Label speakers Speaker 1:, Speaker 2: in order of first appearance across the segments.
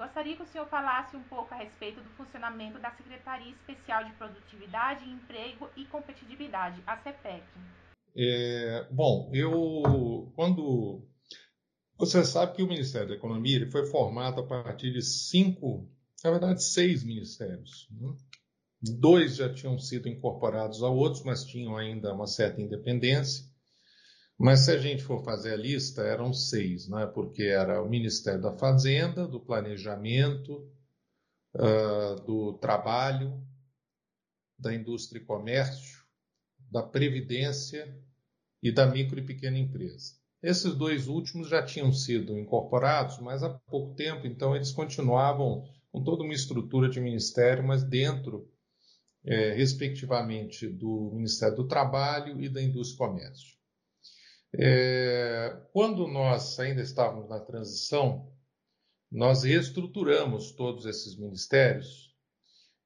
Speaker 1: gostaria que o senhor falasse um pouco a respeito do funcionamento da Secretaria Especial de Produtividade, Emprego e Competitividade, a CEPEC.
Speaker 2: É, bom, eu quando você sabe que o Ministério da Economia ele foi formado a partir de cinco, na verdade seis ministérios. Né? Dois já tinham sido incorporados a outros, mas tinham ainda uma certa independência. Mas se a gente for fazer a lista, eram seis, né? porque era o Ministério da Fazenda, do Planejamento, uh, do Trabalho, da Indústria e Comércio, da Previdência e da Micro e Pequena Empresa. Esses dois últimos já tinham sido incorporados, mas há pouco tempo, então eles continuavam com toda uma estrutura de ministério, mas dentro, é, respectivamente, do Ministério do Trabalho e da Indústria e Comércio. É, quando nós ainda estávamos na transição, nós reestruturamos todos esses ministérios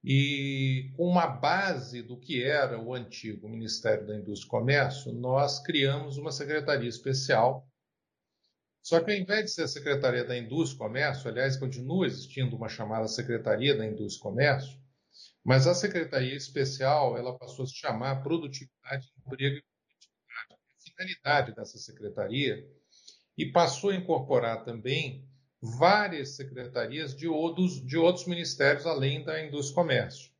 Speaker 2: e, com uma base do que era o antigo Ministério da Indústria e Comércio, nós criamos uma secretaria especial. Só que, ao invés de ser a Secretaria da Indústria e Comércio, aliás, continua existindo uma chamada Secretaria da Indústria e Comércio, mas a Secretaria Especial ela passou a se chamar Produtividade, Emprego e finalidade dessa secretaria e passou a incorporar também várias secretarias de outros, de outros ministérios além da indústria e comércio.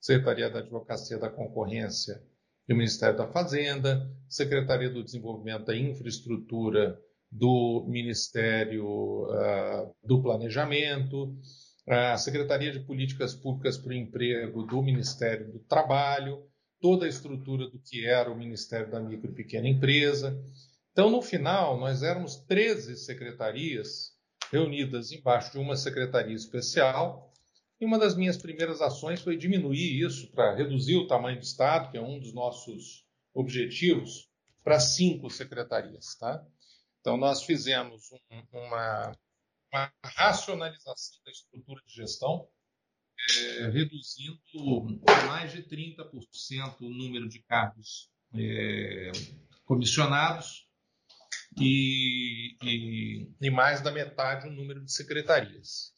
Speaker 2: Secretaria da Advocacia da Concorrência do Ministério da Fazenda, Secretaria do Desenvolvimento da Infraestrutura do Ministério uh, do Planejamento, a Secretaria de Políticas Públicas para o Emprego do Ministério do Trabalho, toda a estrutura do que era o Ministério da Micro e Pequena Empresa. Então, no final, nós éramos 13 secretarias reunidas embaixo de uma secretaria especial. E uma das minhas primeiras ações foi diminuir isso para reduzir o tamanho do Estado, que é um dos nossos objetivos, para cinco secretarias. Tá? Então, nós fizemos um, uma, uma racionalização da estrutura de gestão, é, reduzindo mais de 30% o número de cargos é, comissionados e, e, e, mais da metade o número de secretarias.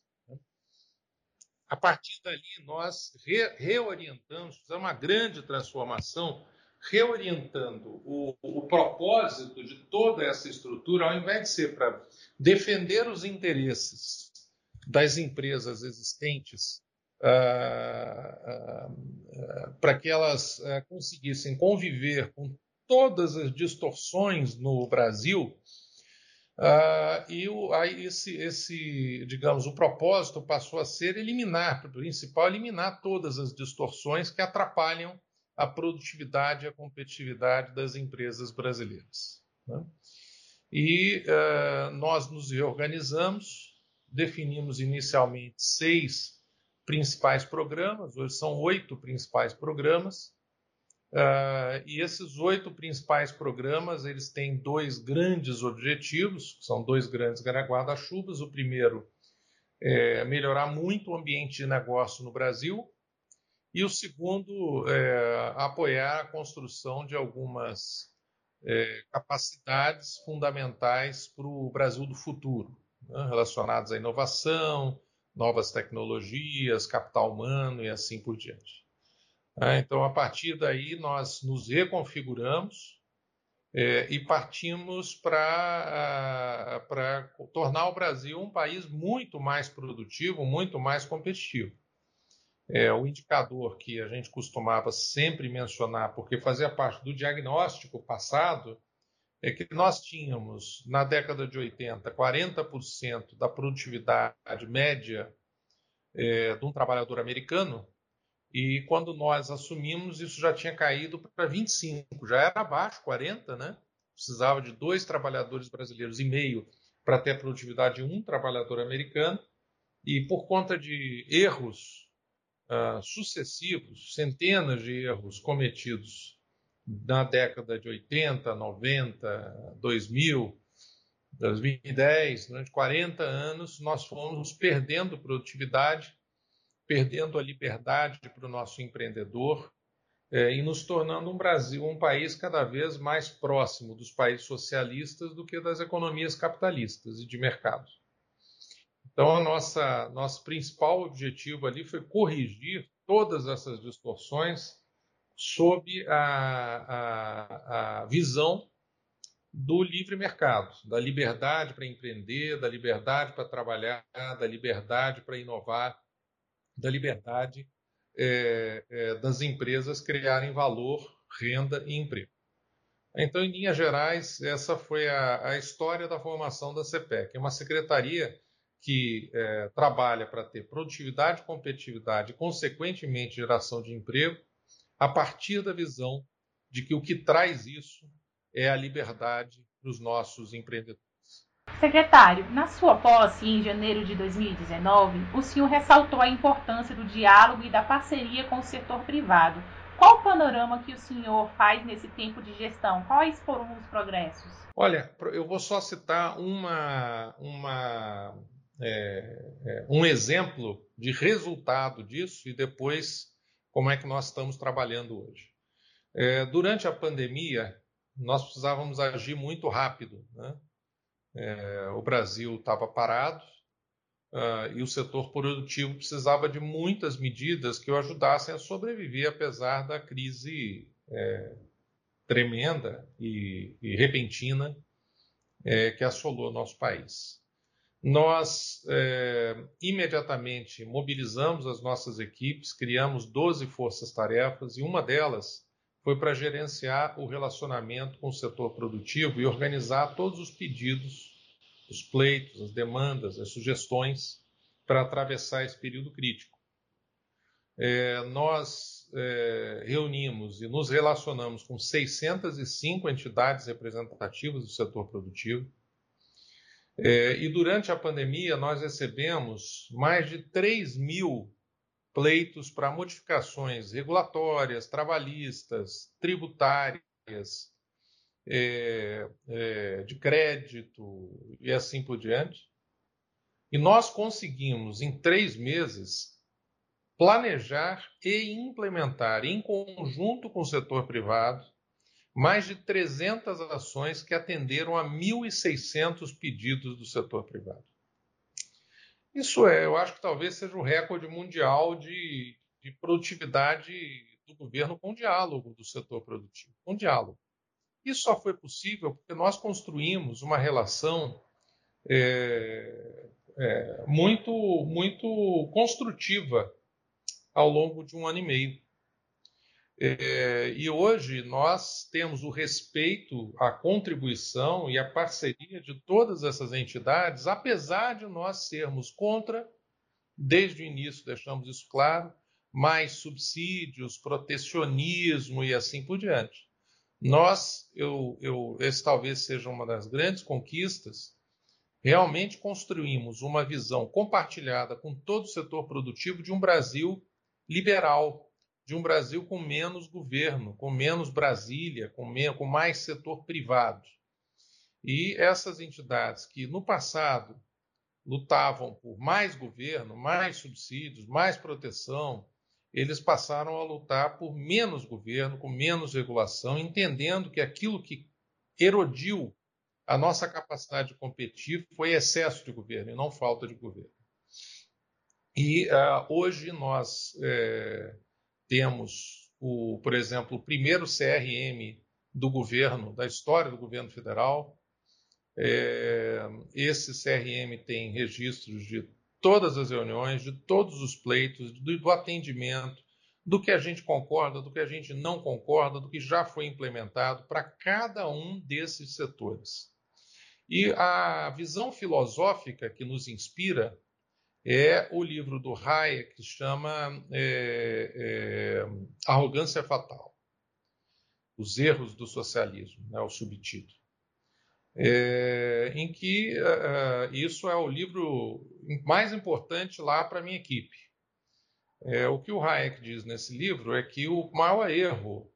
Speaker 2: A partir dali, nós re, reorientamos, fizemos uma grande transformação, reorientando o, o propósito de toda essa estrutura, ao invés de ser para defender os interesses das empresas existentes ah, ah, ah, para que elas conseguissem conviver com todas as distorções no Brasil. e o, esse, esse, digamos, o propósito passou a ser eliminar, o principal, eliminar todas as distorções que atrapalham a produtividade e a competitividade das empresas brasileiras. Né? E uh, nós nos reorganizamos, definimos inicialmente seis principais programas, hoje são oito principais programas, uh, e esses oito principais programas eles têm dois grandes objetivos, são dois grandes guarda-chuvas. O primeiro é melhorar muito o ambiente de negócio no Brasil, e o segundo é apoiar a construção de algumas é, capacidades fundamentais para o Brasil do futuro, né, relacionadas à inovação, novas tecnologias, capital humano e assim por diante. É, então, a partir daí, nós nos reconfiguramos é, e partimos para tornar o Brasil um país muito mais produtivo, muito mais competitivo. É, o indicador que a gente costumava sempre mencionar, porque fazia parte do diagnóstico passado, é que nós tínhamos, na década de 80, 40% da produtividade média é, de um trabalhador americano, e quando nós assumimos, isso já tinha caído para 25, já era abaixo, 40, né? Precisava de dois trabalhadores brasileiros e meio para ter a produtividade de um trabalhador americano, e por conta de erros uh, sucessivos, centenas de erros cometidos na década de 80, 90, 2000, 2010, durante 40 anos, nós fomos perdendo produtividade, perdendo a liberdade para o nosso empreendedor é, e nos tornando um Brasil, um país cada vez mais próximo dos países socialistas do que das economias capitalistas e de mercado. Então, a nossa nosso principal objetivo ali foi corrigir todas essas distorções sob a, a, a visão do livre mercado, da liberdade para empreender, da liberdade para trabalhar, da liberdade para inovar, da liberdade é, é, das empresas criarem valor, renda e emprego. Então, em linhas gerais, essa foi a, a história da formação da CPEC. É uma secretaria que é, trabalha para ter produtividade, competitividade e, consequentemente, geração de emprego, a partir da visão de que o que traz isso é a liberdade para os nossos empreendedores.
Speaker 1: Secretário, na sua posse em janeiro de 2019, o senhor ressaltou a importância do diálogo e da parceria com o setor privado. Qual o panorama que o senhor faz nesse tempo de gestão? Quais foram os progressos?
Speaker 2: Olha, eu vou só citar uma, uma, é, é, um exemplo de resultado disso e depois como é que nós estamos trabalhando hoje. É, durante a pandemia, nós precisávamos agir muito rápido. Né? É, o Brasil estava parado uh, e o setor produtivo precisava de muitas medidas que o ajudassem a sobreviver, apesar da crise é, tremenda e, e repentina é, que assolou nosso país. Nós é, imediatamente mobilizamos as nossas equipes, criamos 12 forças-tarefas e uma delas foi para gerenciar o relacionamento com o setor produtivo e organizar todos os pedidos, os pleitos, as demandas, as sugestões para atravessar esse período crítico. É, nós é, reunimos e nos relacionamos com 605 entidades representativas do setor produtivo. É, e durante a pandemia, nós recebemos mais de 3 mil pleitos para modificações regulatórias, trabalhistas, tributárias, é, é, de crédito e assim por diante. E nós conseguimos, em três meses, planejar e implementar, em conjunto com o setor privado, mais de 300 ações que atenderam a 1.600 pedidos do setor privado. Isso é, eu acho que talvez seja o recorde mundial de, de produtividade do governo com diálogo do setor produtivo, com diálogo. Isso só foi possível porque nós construímos uma relação é, é, muito, muito construtiva ao longo de um ano e meio. É, e hoje nós temos o respeito, a contribuição e a parceria de todas essas entidades, apesar de nós sermos contra, desde o início deixamos isso claro, mais subsídios, protecionismo e assim por diante. Nós, eu, eu, esse talvez seja uma das grandes conquistas, realmente construímos uma visão compartilhada com todo o setor produtivo de um Brasil liberal, de um Brasil com menos governo, com menos Brasília, com, com mais setor privado. E essas entidades que no passado lutavam por mais governo, mais subsídios, mais proteção, eles passaram a lutar por menos governo, com menos regulação, entendendo que aquilo que erodiu a nossa capacidade de competir foi excesso de governo e não falta de governo. E uh, hoje nós é, temos, o, por exemplo, o primeiro CRM do governo, da história do governo federal. É, esse CRM tem registros de todas as reuniões, de todos os pleitos, do, do atendimento, do que a gente concorda, do que a gente não concorda, do que já foi implementado para cada um desses setores. E a visão filosófica que nos inspira é o livro do Hayek que chama é, é, Arrogância Fatal. Os erros do socialismo, né, o subtítulo. É, em que uh, isso é o livro mais importante lá para minha equipe. É, o que o Hayek diz nesse livro é que o maior erro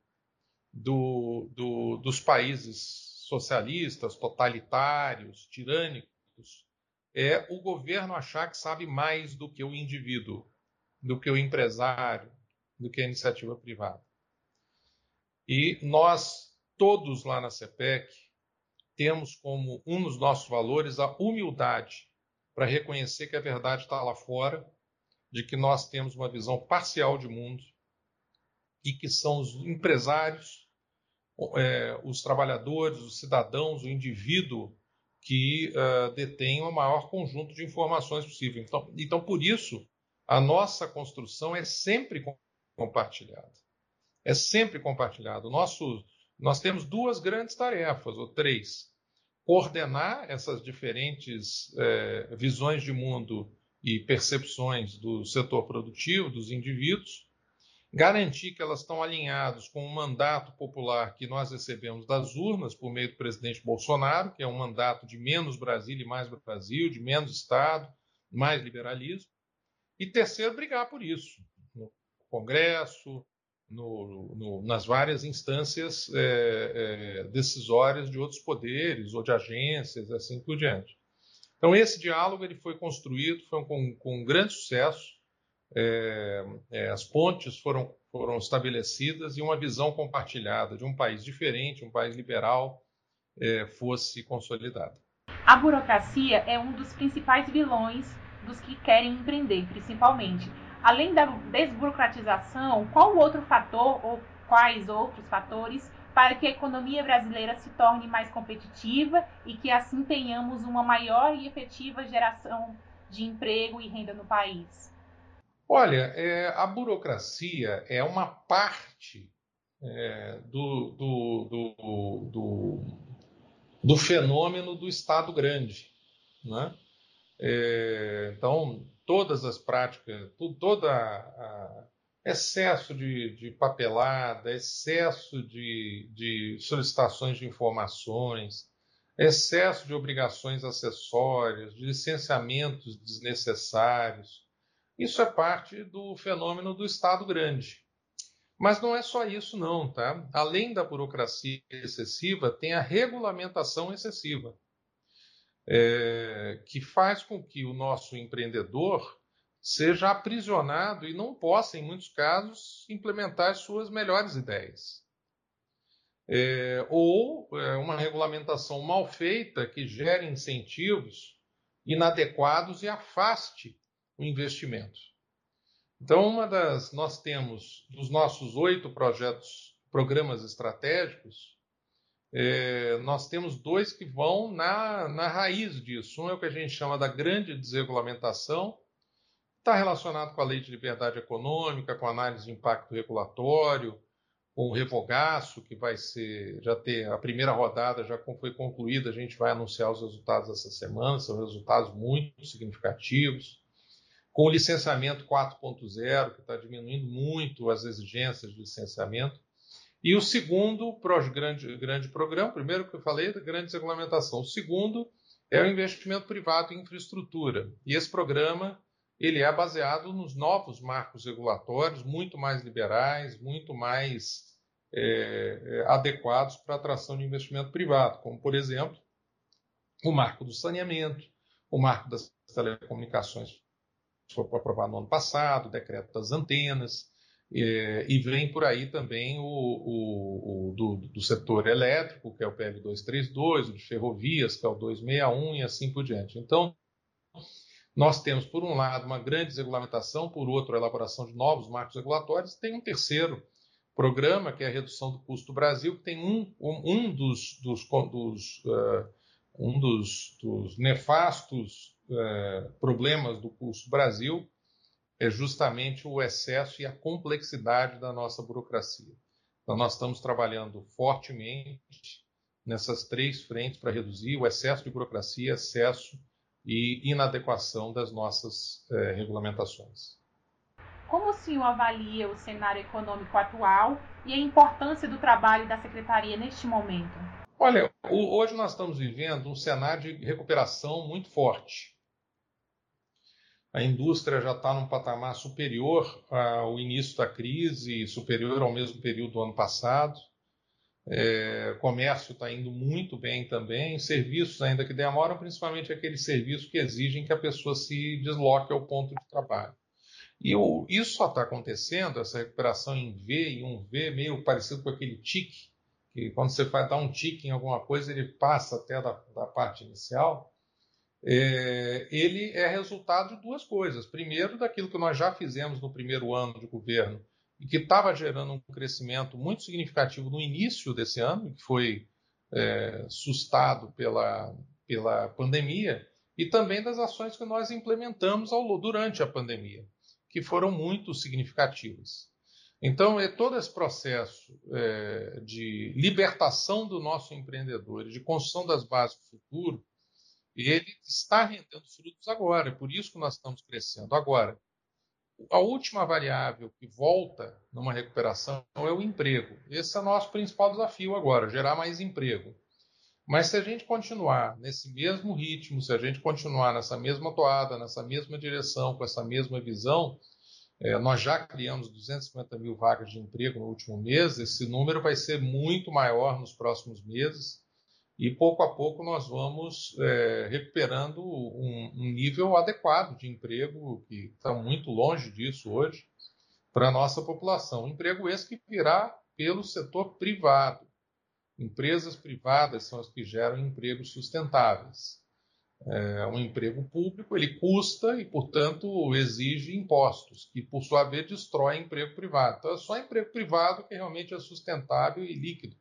Speaker 2: do, do, dos países socialistas, totalitários, tirânicos, é o governo achar que sabe mais do que o indivíduo, do que o empresário, do que a iniciativa privada. E nós, todos lá na CEPEC, temos como um dos nossos valores a humildade para reconhecer que a verdade está lá fora, de que nós temos uma visão parcial de mundo e que são os empresários, é, os trabalhadores, os cidadãos, o indivíduo que uh, detém o maior conjunto de informações possível. Então, então, por isso, a nossa construção é sempre compartilhada. É sempre compartilhada. Nós temos duas grandes tarefas, ou três. Coordenar essas diferentes é, visões de mundo e percepções do setor produtivo, dos indivíduos, garantir que elas estão alinhadas com o mandato popular que nós recebemos das urnas por meio do presidente Bolsonaro, que é um mandato de menos Brasil e mais Brasil, de menos Estado, mais liberalismo. E terceiro, brigar por isso no Congresso, no, no, nas várias instâncias é, é, decisórias de outros poderes ou de agências, assim por diante. Então esse diálogo ele foi construído, foi com, com um grande sucesso. É, é, as pontes foram, foram estabelecidas e uma visão compartilhada de um país diferente, um país liberal, é, fosse consolidada.
Speaker 1: A burocracia é um dos principais vilões dos que querem empreender, principalmente. Além da desburocratização, qual outro fator ou quais outros fatores para que a economia brasileira se torne mais competitiva e que assim tenhamos uma maior e efetiva geração de emprego e renda no país?
Speaker 2: Olha, é, a burocracia é uma parte é, do, do, do, do, do fenômeno do Estado grande. Né? É, então, todas as práticas, toda a, excesso de, de, papelada, excesso de, de, solicitações de informações, excesso de obrigações acessórias, de licenciamentos desnecessários. Isso é parte do fenômeno do Estado grande. Mas não é só isso, não, tá? Além da burocracia excessiva, tem a regulamentação excessiva é, que faz com que o nosso empreendedor seja aprisionado e não possa, em muitos casos, implementar suas melhores ideias. É, ou é, uma regulamentação mal feita que gere incentivos inadequados e afaste o investimento. Então, uma das nós temos dos nossos oito projetos, programas estratégicos, é, nós temos dois que vão na, na raiz disso. Um é o que a gente chama da grande desregulamentação, está relacionado com a lei de liberdade econômica, com análise de impacto regulatório, com o revogaço, que vai ser, já ter a primeira rodada já foi concluída, a gente vai anunciar os resultados essa semana, são resultados muito significativos. Com o licenciamento 4.0, que está diminuindo muito as exigências de licenciamento. E o segundo grande, grande programa, primeiro que eu falei, da grande regulamentação. O segundo é o investimento privado em infraestrutura. E esse programa ele é baseado nos novos marcos regulatórios, muito mais liberais, muito mais é, é adequados para a atração de investimento privado, como, por exemplo, o marco do saneamento, o marco das telecomunicações, foi aprovado no ano passado, o decreto das antenas, é, e vem por aí também o, o, o do, do, setor elétrico, que é o PL 232, o de ferrovias, que é o 261 e assim por diante. Então, nós temos, por um lado, uma grande desregulamentação, por outro, a elaboração de novos marcos regulatórios, tem um terceiro programa, que é a redução do custo do Brasil, que tem um, um, dos, dos, dos uh, um dos, dos nefastos uh, problemas do do Brasil, é justamente o excesso e a complexidade da nossa burocracia. Então, nós estamos trabalhando fortemente nessas três frentes para reduzir o excesso de burocracia, excesso e inadequação das nossas eh, regulamentações.
Speaker 1: Como o senhor avalia o cenário econômico atual e a importância do trabalho da secretaria neste momento?
Speaker 2: Olha, hoje nós estamos vivendo um cenário de recuperação muito forte a indústria já está num patamar superior ao início da crise, superior ao mesmo período do ano passado. É, comércio está indo muito bem também. Serviços ainda que demoram, principalmente aqueles serviços que exigem que a pessoa se desloque ao ponto de trabalho. E isso só está acontecendo, essa recuperação em V e um V, meio parecido com aquele tique, que quando você vai dar um tique em alguma coisa, ele passa até da, da parte inicial é, ele é resultado de duas coisas. Primeiro, daquilo que nós já fizemos no primeiro ano de governo e que estava gerando um crescimento muito significativo no início desse ano, que foi é, sustado pela, pela pandemia, e também das ações que nós implementamos ao, durante a pandemia, que foram muito significativas. Então, é todo esse processo é, de libertação do nosso empreendedor, de construção das bases do futuro, ele está rendendo frutos agora. É por isso que nós estamos crescendo agora. A última variável que volta numa recuperação é o emprego. Esse é o nosso principal desafio agora, gerar mais emprego. Mas se a gente continuar nesse mesmo ritmo, se a gente continuar nessa mesma toada, nessa mesma direção, com essa mesma visão, é, nós já criamos 250 mil vagas de emprego no último mês, esse número vai ser muito maior nos próximos meses e pouco a pouco nós vamos é, recuperando um, um, nível adequado de emprego, que está muito longe disso hoje, para a nossa população. Emprego esse que virá pelo setor privado. Empresas privadas são as que geram empregos sustentáveis. É, um emprego público ele custa e, portanto, exige impostos, que por sua vez destrói emprego privado. Então, é só emprego privado que realmente é sustentável e líquido.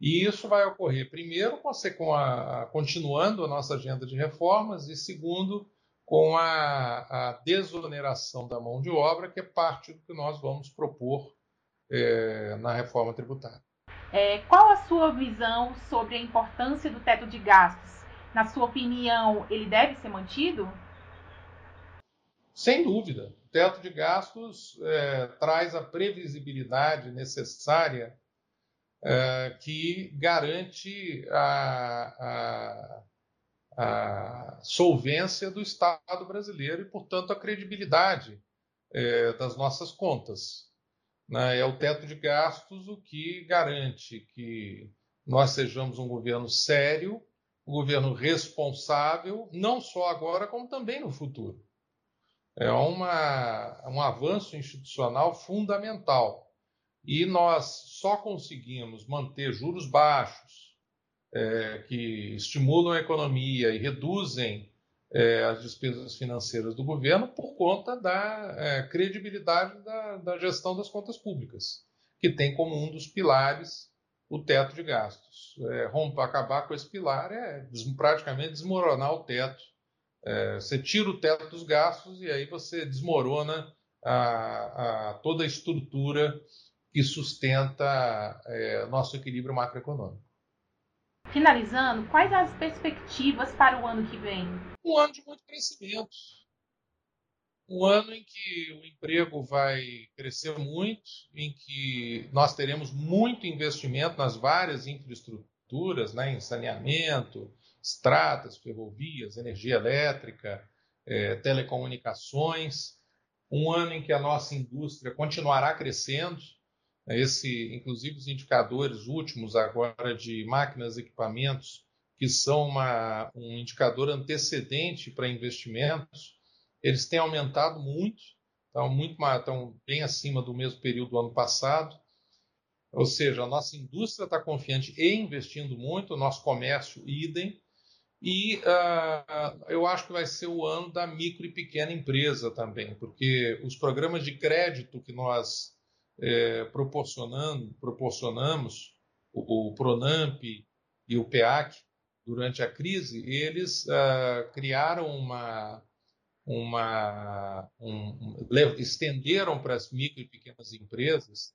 Speaker 2: E isso vai ocorrer, primeiro, com a, continuando a nossa agenda de reformas, e segundo, com a, a, desoneração da mão de obra, que é parte do que nós vamos propor é, na reforma tributária.
Speaker 1: É, qual a sua visão sobre a importância do teto de gastos? Na sua opinião, ele deve ser mantido?
Speaker 2: Sem dúvida. O teto de gastos é, traz a previsibilidade necessária é, que garante a, a, a, solvência do Estado brasileiro e, portanto, a credibilidade é, das nossas contas. Né? É o teto de gastos o que garante que nós sejamos um governo sério, um governo responsável, não só agora, como também no futuro. É uma, um avanço institucional fundamental e nós só conseguimos manter juros baixos, é, que estimulam a economia e reduzem é, as despesas financeiras do governo por conta da é, credibilidade da, da, gestão das contas públicas, que tem como um dos pilares o teto de gastos. É, romper, acabar com esse pilar é praticamente desmoronar o teto. É, você tira o teto dos gastos e aí você desmorona a, a toda a estrutura que sustenta é, nosso equilíbrio macroeconômico.
Speaker 1: Finalizando, quais as perspectivas para o ano que vem?
Speaker 2: Um ano de muito crescimento. Um ano em que o emprego vai crescer muito, em que nós teremos muito investimento nas várias infraestruturas, né, em saneamento, estradas, ferrovias, energia elétrica, é, telecomunicações. Um ano em que a nossa indústria continuará crescendo, esse, inclusive os indicadores últimos agora de máquinas e equipamentos, que são uma, um indicador antecedente para investimentos, eles têm aumentado muito, estão, muito, estão bem acima do mesmo período do ano passado. Ou seja, a nossa indústria está confiante e investindo muito, o nosso comércio idem, e uh, eu acho que vai ser o ano da micro e pequena empresa também, porque os programas de crédito que nós é, proporcionando, proporcionamos, o, o, Pronamp e o PEAC, durante a crise, eles uh, criaram uma. uma um, estenderam para as micro e pequenas empresas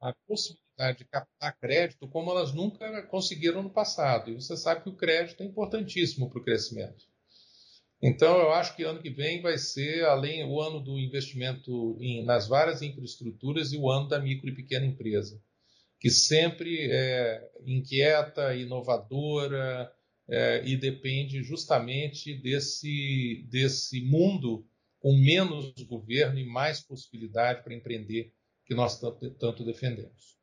Speaker 2: a possibilidade de captar crédito como elas nunca conseguiram no passado. E você sabe que o crédito é importantíssimo para o crescimento. Então, eu acho que ano que vem vai ser, além o ano do investimento em, nas várias infraestruturas e o ano da micro e pequena empresa, que sempre é inquieta, inovadora é, e depende justamente desse, desse mundo com menos governo e mais possibilidade para empreender que nós tanto, tanto defendemos.